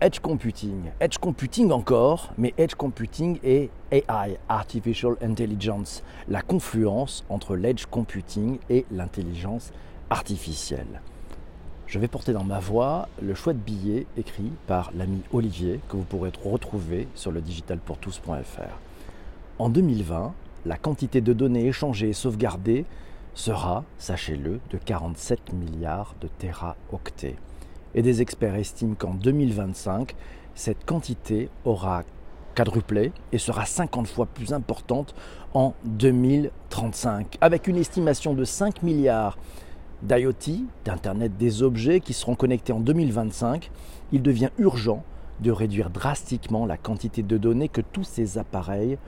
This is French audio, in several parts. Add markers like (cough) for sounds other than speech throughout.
Edge Computing. Edge Computing encore, mais Edge Computing et AI, Artificial Intelligence, la confluence entre l'Edge Computing et l'intelligence artificielle. Je vais porter dans ma voix le chouette billet écrit par l'ami Olivier que vous pourrez retrouver sur le digitalpourtous.fr. En 2020, la quantité de données échangées et sauvegardées sera, sachez-le, de 47 milliards de téraoctets et des experts estiment qu'en 2025, cette quantité aura quadruplé et sera 50 fois plus importante en 2035, avec une estimation de 5 milliards d'IoT, d'Internet des objets, qui seront connectés en 2025, il devient urgent de réduire drastiquement la quantité de données que tous ces appareils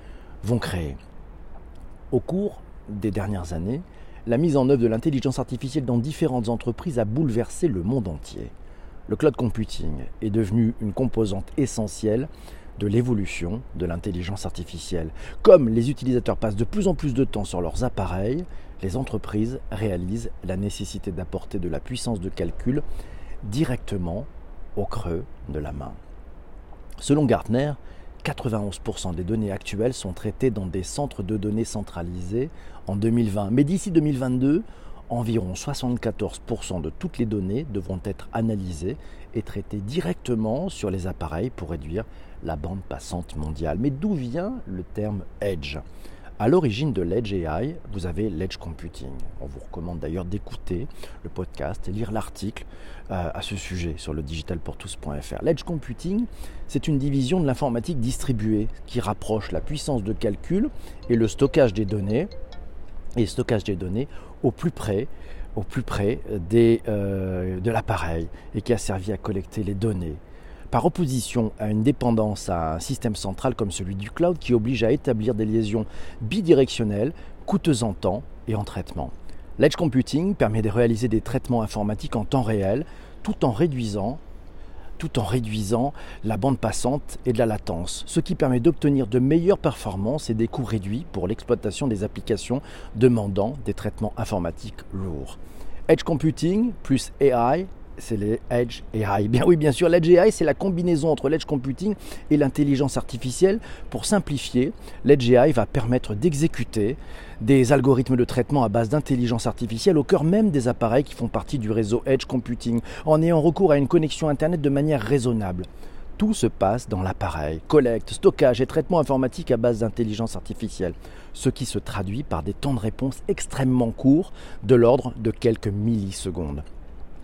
vont créer. Au cours des dernières années, la mise en œuvre de l'intelligence artificielle dans différentes entreprises a bouleversé le monde entier le cloud computing est devenu une composante essentielle de l'évolution de l'intelligence artificielle. Comme les utilisateurs passent de plus en plus de temps sur leurs appareils, les entreprises réalisent la nécessité d'apporter de la puissance de calcul directement au creux de la main. Selon Gartner, 91% des données actuelles sont traitées dans des centres de données centralisés en 2020. Mais d'ici 2022, environ 74% de toutes les données devront être analysées et traitées directement sur les appareils pour réduire la bande passante mondiale. Mais d'où vient le terme Edge? À l'origine de l'Edge AI, vous avez l'Edge Computing. On vous recommande d'ailleurs d'écouter le podcast et lire l'article euh, à ce sujet sur le digitalpourtous.fr. L'Edge Computing, c'est une division de l'informatique distribuée qui rapproche la puissance de calcul et le stockage des données au plus près, des, euh, de l'appareil et qui a servi à collecter les données. Par opposition à une dépendance à un système central comme celui du cloud qui oblige à établir des liaisons bidirectionnelles, coûteuses en temps et en traitement. L'edge computing permet de réaliser des traitements informatiques en temps réel tout en réduisant tout en réduisant la bande passante et de la latence, ce qui permet d'obtenir de meilleures performances et des coûts réduits pour l'exploitation des applications demandant des traitements informatiques lourds. Edge Computing plus AI c'est les Edge AI. Bien oui, bien sûr, l'Edge AI, c'est la combinaison entre l'Edge Computing et l'intelligence artificielle. Pour simplifier, l'Edge AI va permettre d'exécuter des algorithmes de traitement à base d'intelligence artificielle au cœur même des appareils qui font partie du réseau Edge Computing, en ayant recours à une connexion Internet de manière raisonnable. Tout se passe dans l'appareil, collecte, stockage et traitement informatique à base d'intelligence artificielle, ce qui se traduit par des temps de réponse extrêmement courts, de l'ordre de quelques millisecondes.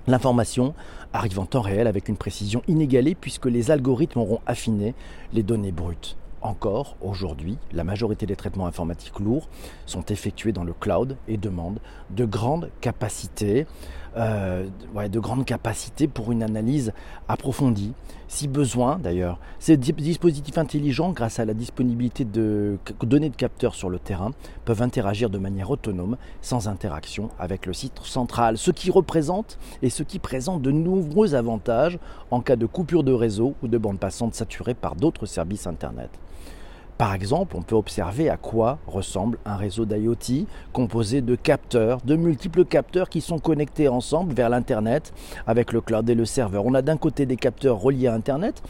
L'information arrive en temps réel avec une précision inégalée puisque les algorithmes auront affiné les données brutes. Encore aujourd'hui, la majorité des traitements informatiques lourds sont effectués dans le cloud et demandent de grandes capacités, euh, de grandes capacités pour une analyse approfondie. Si besoin, d'ailleurs, ces dispositifs intelligents, grâce à la disponibilité de données de capteurs sur le terrain, peuvent interagir de manière autonome, sans interaction avec le site central, ce qui représente et ce qui présente de nombreux avantages en cas de coupure de réseau ou de bande passante saturée par d'autres services Internet. Par exemple, on peut observer à quoi ressemble un réseau d'IoT composé de capteurs, de multiples capteurs qui sont connectés ensemble vers l'Internet avec le cloud et le serveur. On a d'un côté des capteurs reliés à Internet,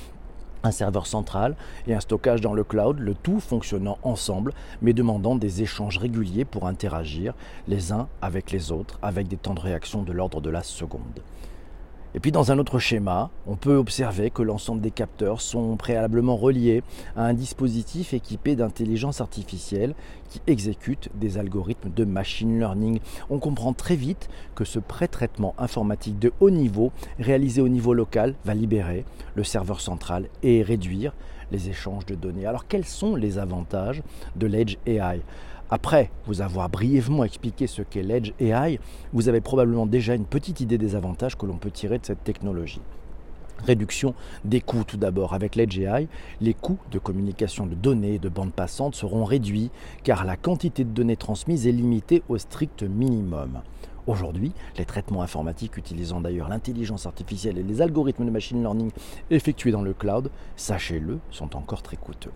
un serveur central et un stockage dans le cloud, le tout fonctionnant ensemble, mais demandant des échanges réguliers pour interagir les uns avec les autres, avec des temps de réaction de l'ordre de la seconde. Et puis dans un autre schéma, on peut observer que l'ensemble des capteurs sont préalablement reliés à un dispositif équipé d'intelligence artificielle qui exécute des algorithmes de machine learning. On comprend très vite que ce pré-traitement informatique de haut niveau réalisé au niveau local va libérer le serveur central et réduire les échanges de données. Alors quels sont les avantages de l'Edge AI après vous avoir brièvement expliqué ce qu'est l'Edge AI, vous avez probablement déjà une petite idée des avantages que l'on peut tirer de cette technologie. Réduction des coûts tout d'abord. Avec l'Edge AI, les coûts de communication de données et de bandes passantes seront réduits car la quantité de données transmises est limitée au strict minimum. Aujourd'hui, les traitements informatiques utilisant d'ailleurs l'intelligence artificielle et les algorithmes de machine learning effectués dans le cloud, sachez-le, sont encore très coûteux.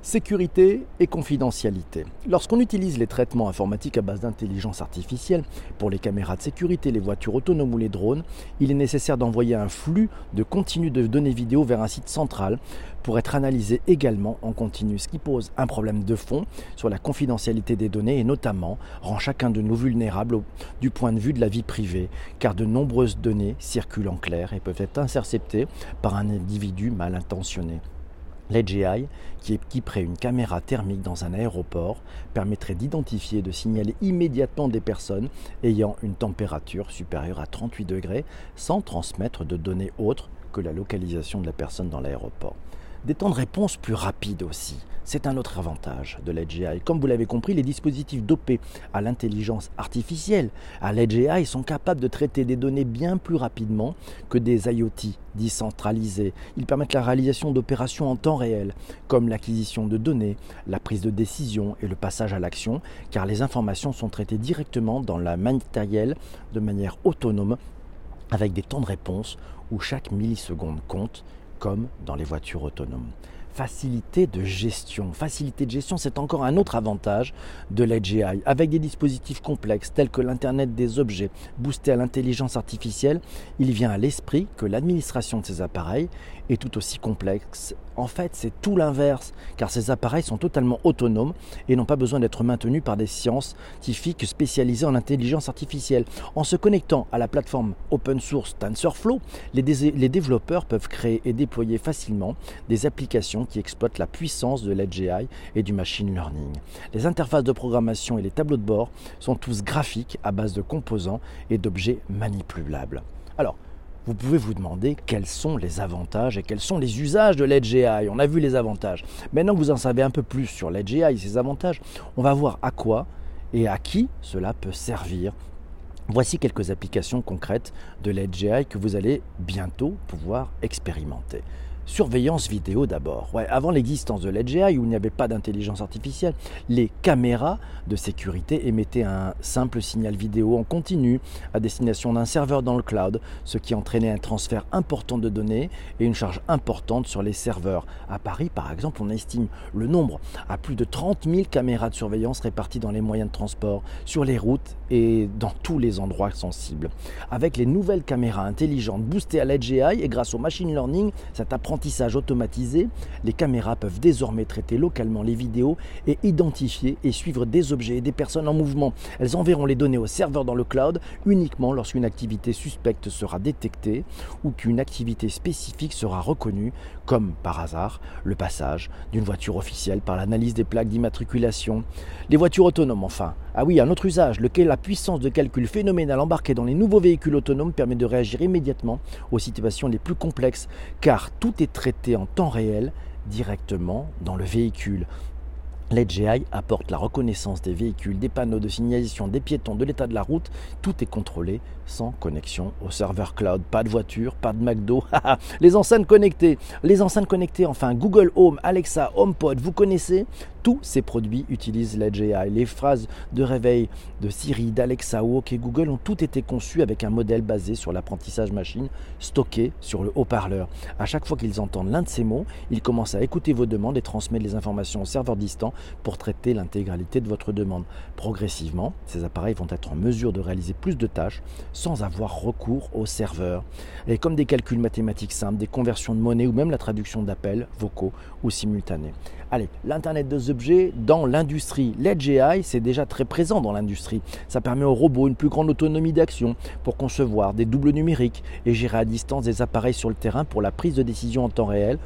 Sécurité et confidentialité. Lorsqu'on utilise les traitements informatiques à base d'intelligence artificielle pour les caméras de sécurité, les voitures autonomes ou les drones, il est nécessaire d'envoyer un flux de continu de données vidéo vers un site central pour être analysé également en continu, ce qui pose un problème de fond sur la confidentialité des données et notamment rend chacun de nous vulnérables du point de vue de la vie privée, car de nombreuses données circulent en clair et peuvent être interceptées par un individu mal intentionné. L'EdgeAI, qui équiperait une caméra thermique dans un aéroport, permettrait d'identifier et de signaler immédiatement des personnes ayant une température supérieure à 38 degrés sans transmettre de données autres que la localisation de la personne dans l'aéroport. Des temps de réponse plus rapides aussi. C'est un autre avantage de l'EdgeAI. Comme vous l'avez compris, les dispositifs dopés à l'intelligence artificielle, à l'EdgeAI, sont capables de traiter des données bien plus rapidement que des IoT décentralisés. Ils permettent la réalisation d'opérations en temps réel, comme l'acquisition de données, la prise de décision et le passage à l'action, car les informations sont traitées directement dans la matériel de manière autonome, avec des temps de réponse où chaque milliseconde compte comme dans les voitures autonomes. Facilité de gestion. Facilité de gestion, c'est encore un autre avantage de l'AGI. Avec des dispositifs complexes tels que l'Internet des objets boosté à l'intelligence artificielle, il vient à l'esprit que l'administration de ces appareils est tout aussi complexe. En fait, c'est tout l'inverse, car ces appareils sont totalement autonomes et n'ont pas besoin d'être maintenus par des scientifiques spécialisés en intelligence artificielle. En se connectant à la plateforme open source TensorFlow, les, développeurs peuvent créer et déployer facilement des applications qui exploitent la puissance de l'AGI et du machine learning. Les interfaces de programmation et les tableaux de bord sont tous graphiques à base de composants et d'objets manipulables. Vous pouvez vous demander quels sont les avantages et quels sont les usages de l'EdgeAI. On a vu les avantages. Maintenant que vous en savez un peu plus sur l'EdgeAI et ses avantages, on va voir à quoi et à qui cela peut servir. Voici quelques applications concrètes de l'EdgeAI que vous allez bientôt pouvoir expérimenter. Surveillance vidéo d'abord. Ouais, avant l'existence de l'EdgeAI, où il n'y avait pas d'intelligence artificielle, les caméras de sécurité émettaient un simple signal vidéo en continu à destination d'un serveur dans le cloud, ce qui entraînait un transfert important de données et une charge importante sur les serveurs. À Paris, par exemple, on estime le nombre à plus de 30 000 caméras de surveillance réparties dans les moyens de transport, sur les routes et dans tous les endroits sensibles. Avec les nouvelles caméras intelligentes boostées à l'EdgeAI et grâce au machine learning, cet apprentissage automatisé, les caméras peuvent désormais traiter localement les vidéos et identifier et suivre des objets et des personnes en mouvement. Elles enverront les données au serveur dans le cloud uniquement lorsqu'une activité suspecte sera détectée ou qu'une activité spécifique sera reconnue, comme par hasard le passage d'une voiture officielle par l'analyse des plaques d'immatriculation. Les voitures autonomes enfin. Ah oui, un autre usage, lequel la puissance de calcul phénoménale embarquée dans les nouveaux véhicules autonomes permet de réagir immédiatement aux situations les plus complexes, car tout est traité en temps réel directement dans le véhicule. L'EdgeAI apporte la reconnaissance des véhicules, des panneaux de signalisation, des piétons, de l'état de la route. Tout est contrôlé sans connexion au serveur cloud. Pas de voiture, pas de McDo. (laughs) les enceintes connectées. Les enceintes connectées, enfin Google Home, Alexa, HomePod, vous connaissez tous ces produits utilisent l'EdgeAI. Les phrases de réveil de Siri, d'Alexa ou OK Google ont toutes été conçues avec un modèle basé sur l'apprentissage machine stocké sur le haut-parleur. À chaque fois qu'ils entendent l'un de ces mots, ils commencent à écouter vos demandes et transmettent les informations au serveur distant pour traiter l'intégralité de votre demande. Progressivement, ces appareils vont être en mesure de réaliser plus de tâches sans avoir recours au serveur. Et comme des calculs mathématiques simples, des conversions de monnaie ou même la traduction d'appels vocaux ou simultanés. Allez, l'Internet des objets dans l'industrie. L'EdgeAI, c'est déjà très présent dans l'industrie. Ça permet aux robots une plus grande autonomie d'action pour concevoir des doubles numériques et gérer à distance des appareils sur le terrain pour la prise de décision en temps réel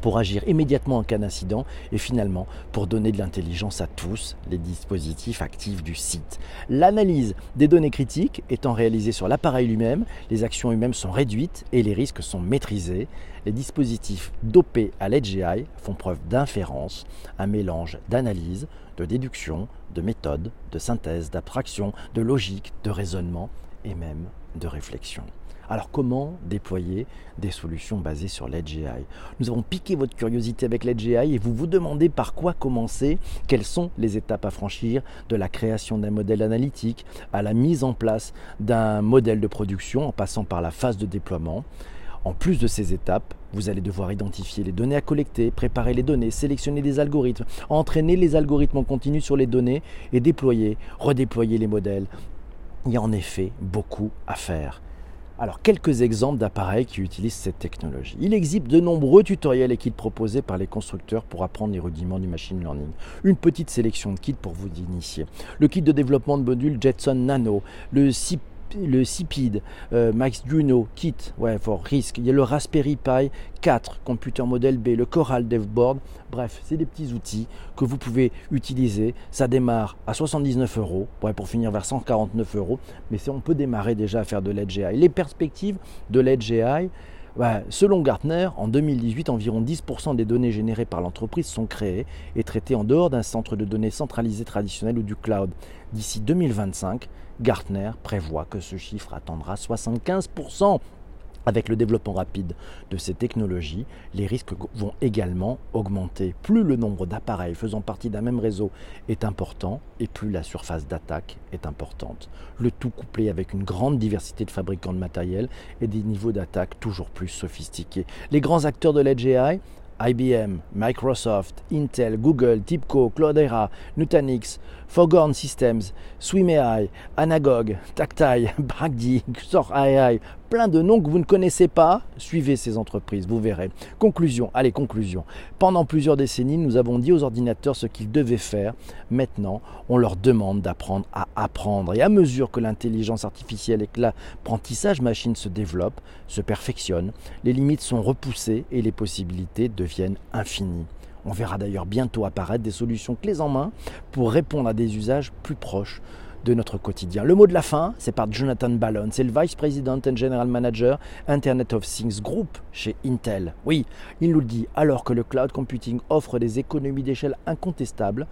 pour agir immédiatement en cas d'incident et finalement pour donner de l'intelligence à tous les dispositifs actifs du site. L'analyse des données critiques étant réalisée sur l'appareil lui-même, les actions humaines sont réduites et les risques sont maîtrisés. Les dispositifs dopés à l'EdgeAI font preuve d'inférence, un mélange d'analyse, de déduction, de méthode, de synthèse, d'abstraction, de logique, de raisonnement et même de réflexion. Alors comment déployer des solutions basées sur l'EdgeAI Nous avons piqué votre curiosité avec l'EdgeAI et vous vous demandez par quoi commencer, quelles sont les étapes à franchir de la création d'un modèle analytique à la mise en place d'un modèle de production en passant par la phase de déploiement? En plus de ces étapes, vous allez devoir identifier les données à collecter, préparer les données, sélectionner des algorithmes, entraîner les algorithmes en continu sur les données et déployer, redéployer les modèles. Il y a en effet beaucoup à faire. Alors, quelques exemples d'appareils qui utilisent cette technologie. Il existe de nombreux tutoriels et kits proposés par les constructeurs pour apprendre les rudiments du machine learning. Une petite sélection de kits pour vous initier. Le kit de développement de modules Jetson Nano, le le CIPID, euh, Max Juno, Kit, ouais, for Risk, il y a le Raspberry Pi 4, Computer Model B, le Coral DevBoard. Bref, c'est des petits outils que vous pouvez utiliser. Ça démarre à 79 euros, pour finir vers 149 euros, mais on peut démarrer déjà à faire de l'Edge AI. Les perspectives de l'Edge AI, selon Gartner, en 2018, environ 10% des données générées par l'entreprise sont créées et traitées en dehors d'un centre de données centralisé traditionnel ou du cloud. D'ici 2025, Gartner prévoit que ce chiffre atteindra 75%. Avec le développement rapide de ces technologies, les risques vont également augmenter. Plus le nombre d'appareils faisant partie d'un même réseau est important et plus la surface d'attaque est importante. Le tout couplé avec une grande diversité de fabricants de matériel et des niveaux d'attaque toujours plus sophistiqués. Les grands acteurs de l'Edge IBM, Microsoft, Intel, Google, TIPCO, Cloudera, Nutanix, Foghorn Systems, SwimAI, Anagog, Tactile, (laughs) Bragdi, XorAI, plein de noms que vous ne connaissez pas. Suivez ces entreprises, vous verrez. Conclusion, allez, conclusion. Pendant plusieurs décennies, nous avons dit aux ordinateurs ce qu'ils devaient faire. Maintenant, on leur demande d'apprendre à apprendre. Et à mesure que l'intelligence artificielle et que l'apprentissage machine se développe, se perfectionne, les limites sont repoussées et les possibilités deviennent infinies. On verra d'ailleurs bientôt apparaître des solutions clés en main pour répondre à des usages plus proches de notre quotidien. Le mot de la fin, c'est par Jonathan Ballon, c'est le Vice President and General Manager Internet of Things Group chez Intel. Oui, il nous le dit, alors que le cloud computing offre des économies d'échelle incontestables,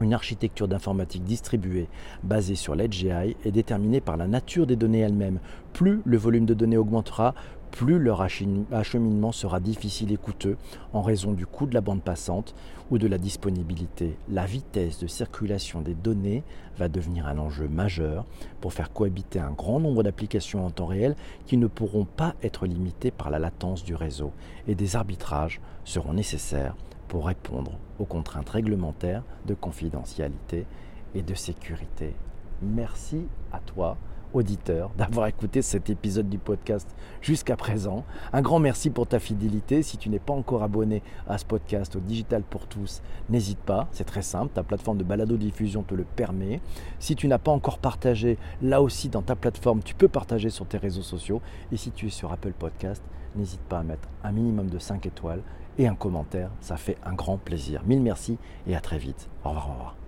une architecture d'informatique distribuée basée sur l'Edge AI est déterminée par la nature des données elles-mêmes. Plus le volume de données augmentera, plus leur acheminement sera difficile et coûteux en raison du coût de la bande passante ou de la disponibilité. La vitesse de circulation des données va devenir un enjeu majeur pour faire cohabiter un grand nombre d'applications en temps réel qui ne pourront pas être limitées par la latence du réseau et des arbitrages seront nécessaires pour répondre aux contraintes réglementaires de confidentialité et de sécurité. Merci à toi auditeur, (laughs) d'avoir écouté cet épisode du podcast jusqu'à présent. Un grand merci pour ta fidélité. Si tu n'es pas encore abonné à ce podcast au Digital pour tous, n'hésite pas, c'est très simple, ta plateforme de balado-diffusion te le permet. Si tu n'as pas encore partagé, là aussi dans ta plateforme, tu peux partager sur tes réseaux sociaux. Et si tu es sur Apple Podcast, n'hésite pas à mettre un minimum de 5 étoiles et un commentaire, ça fait un grand plaisir. Mille merci et à très vite. Au revoir. Au revoir.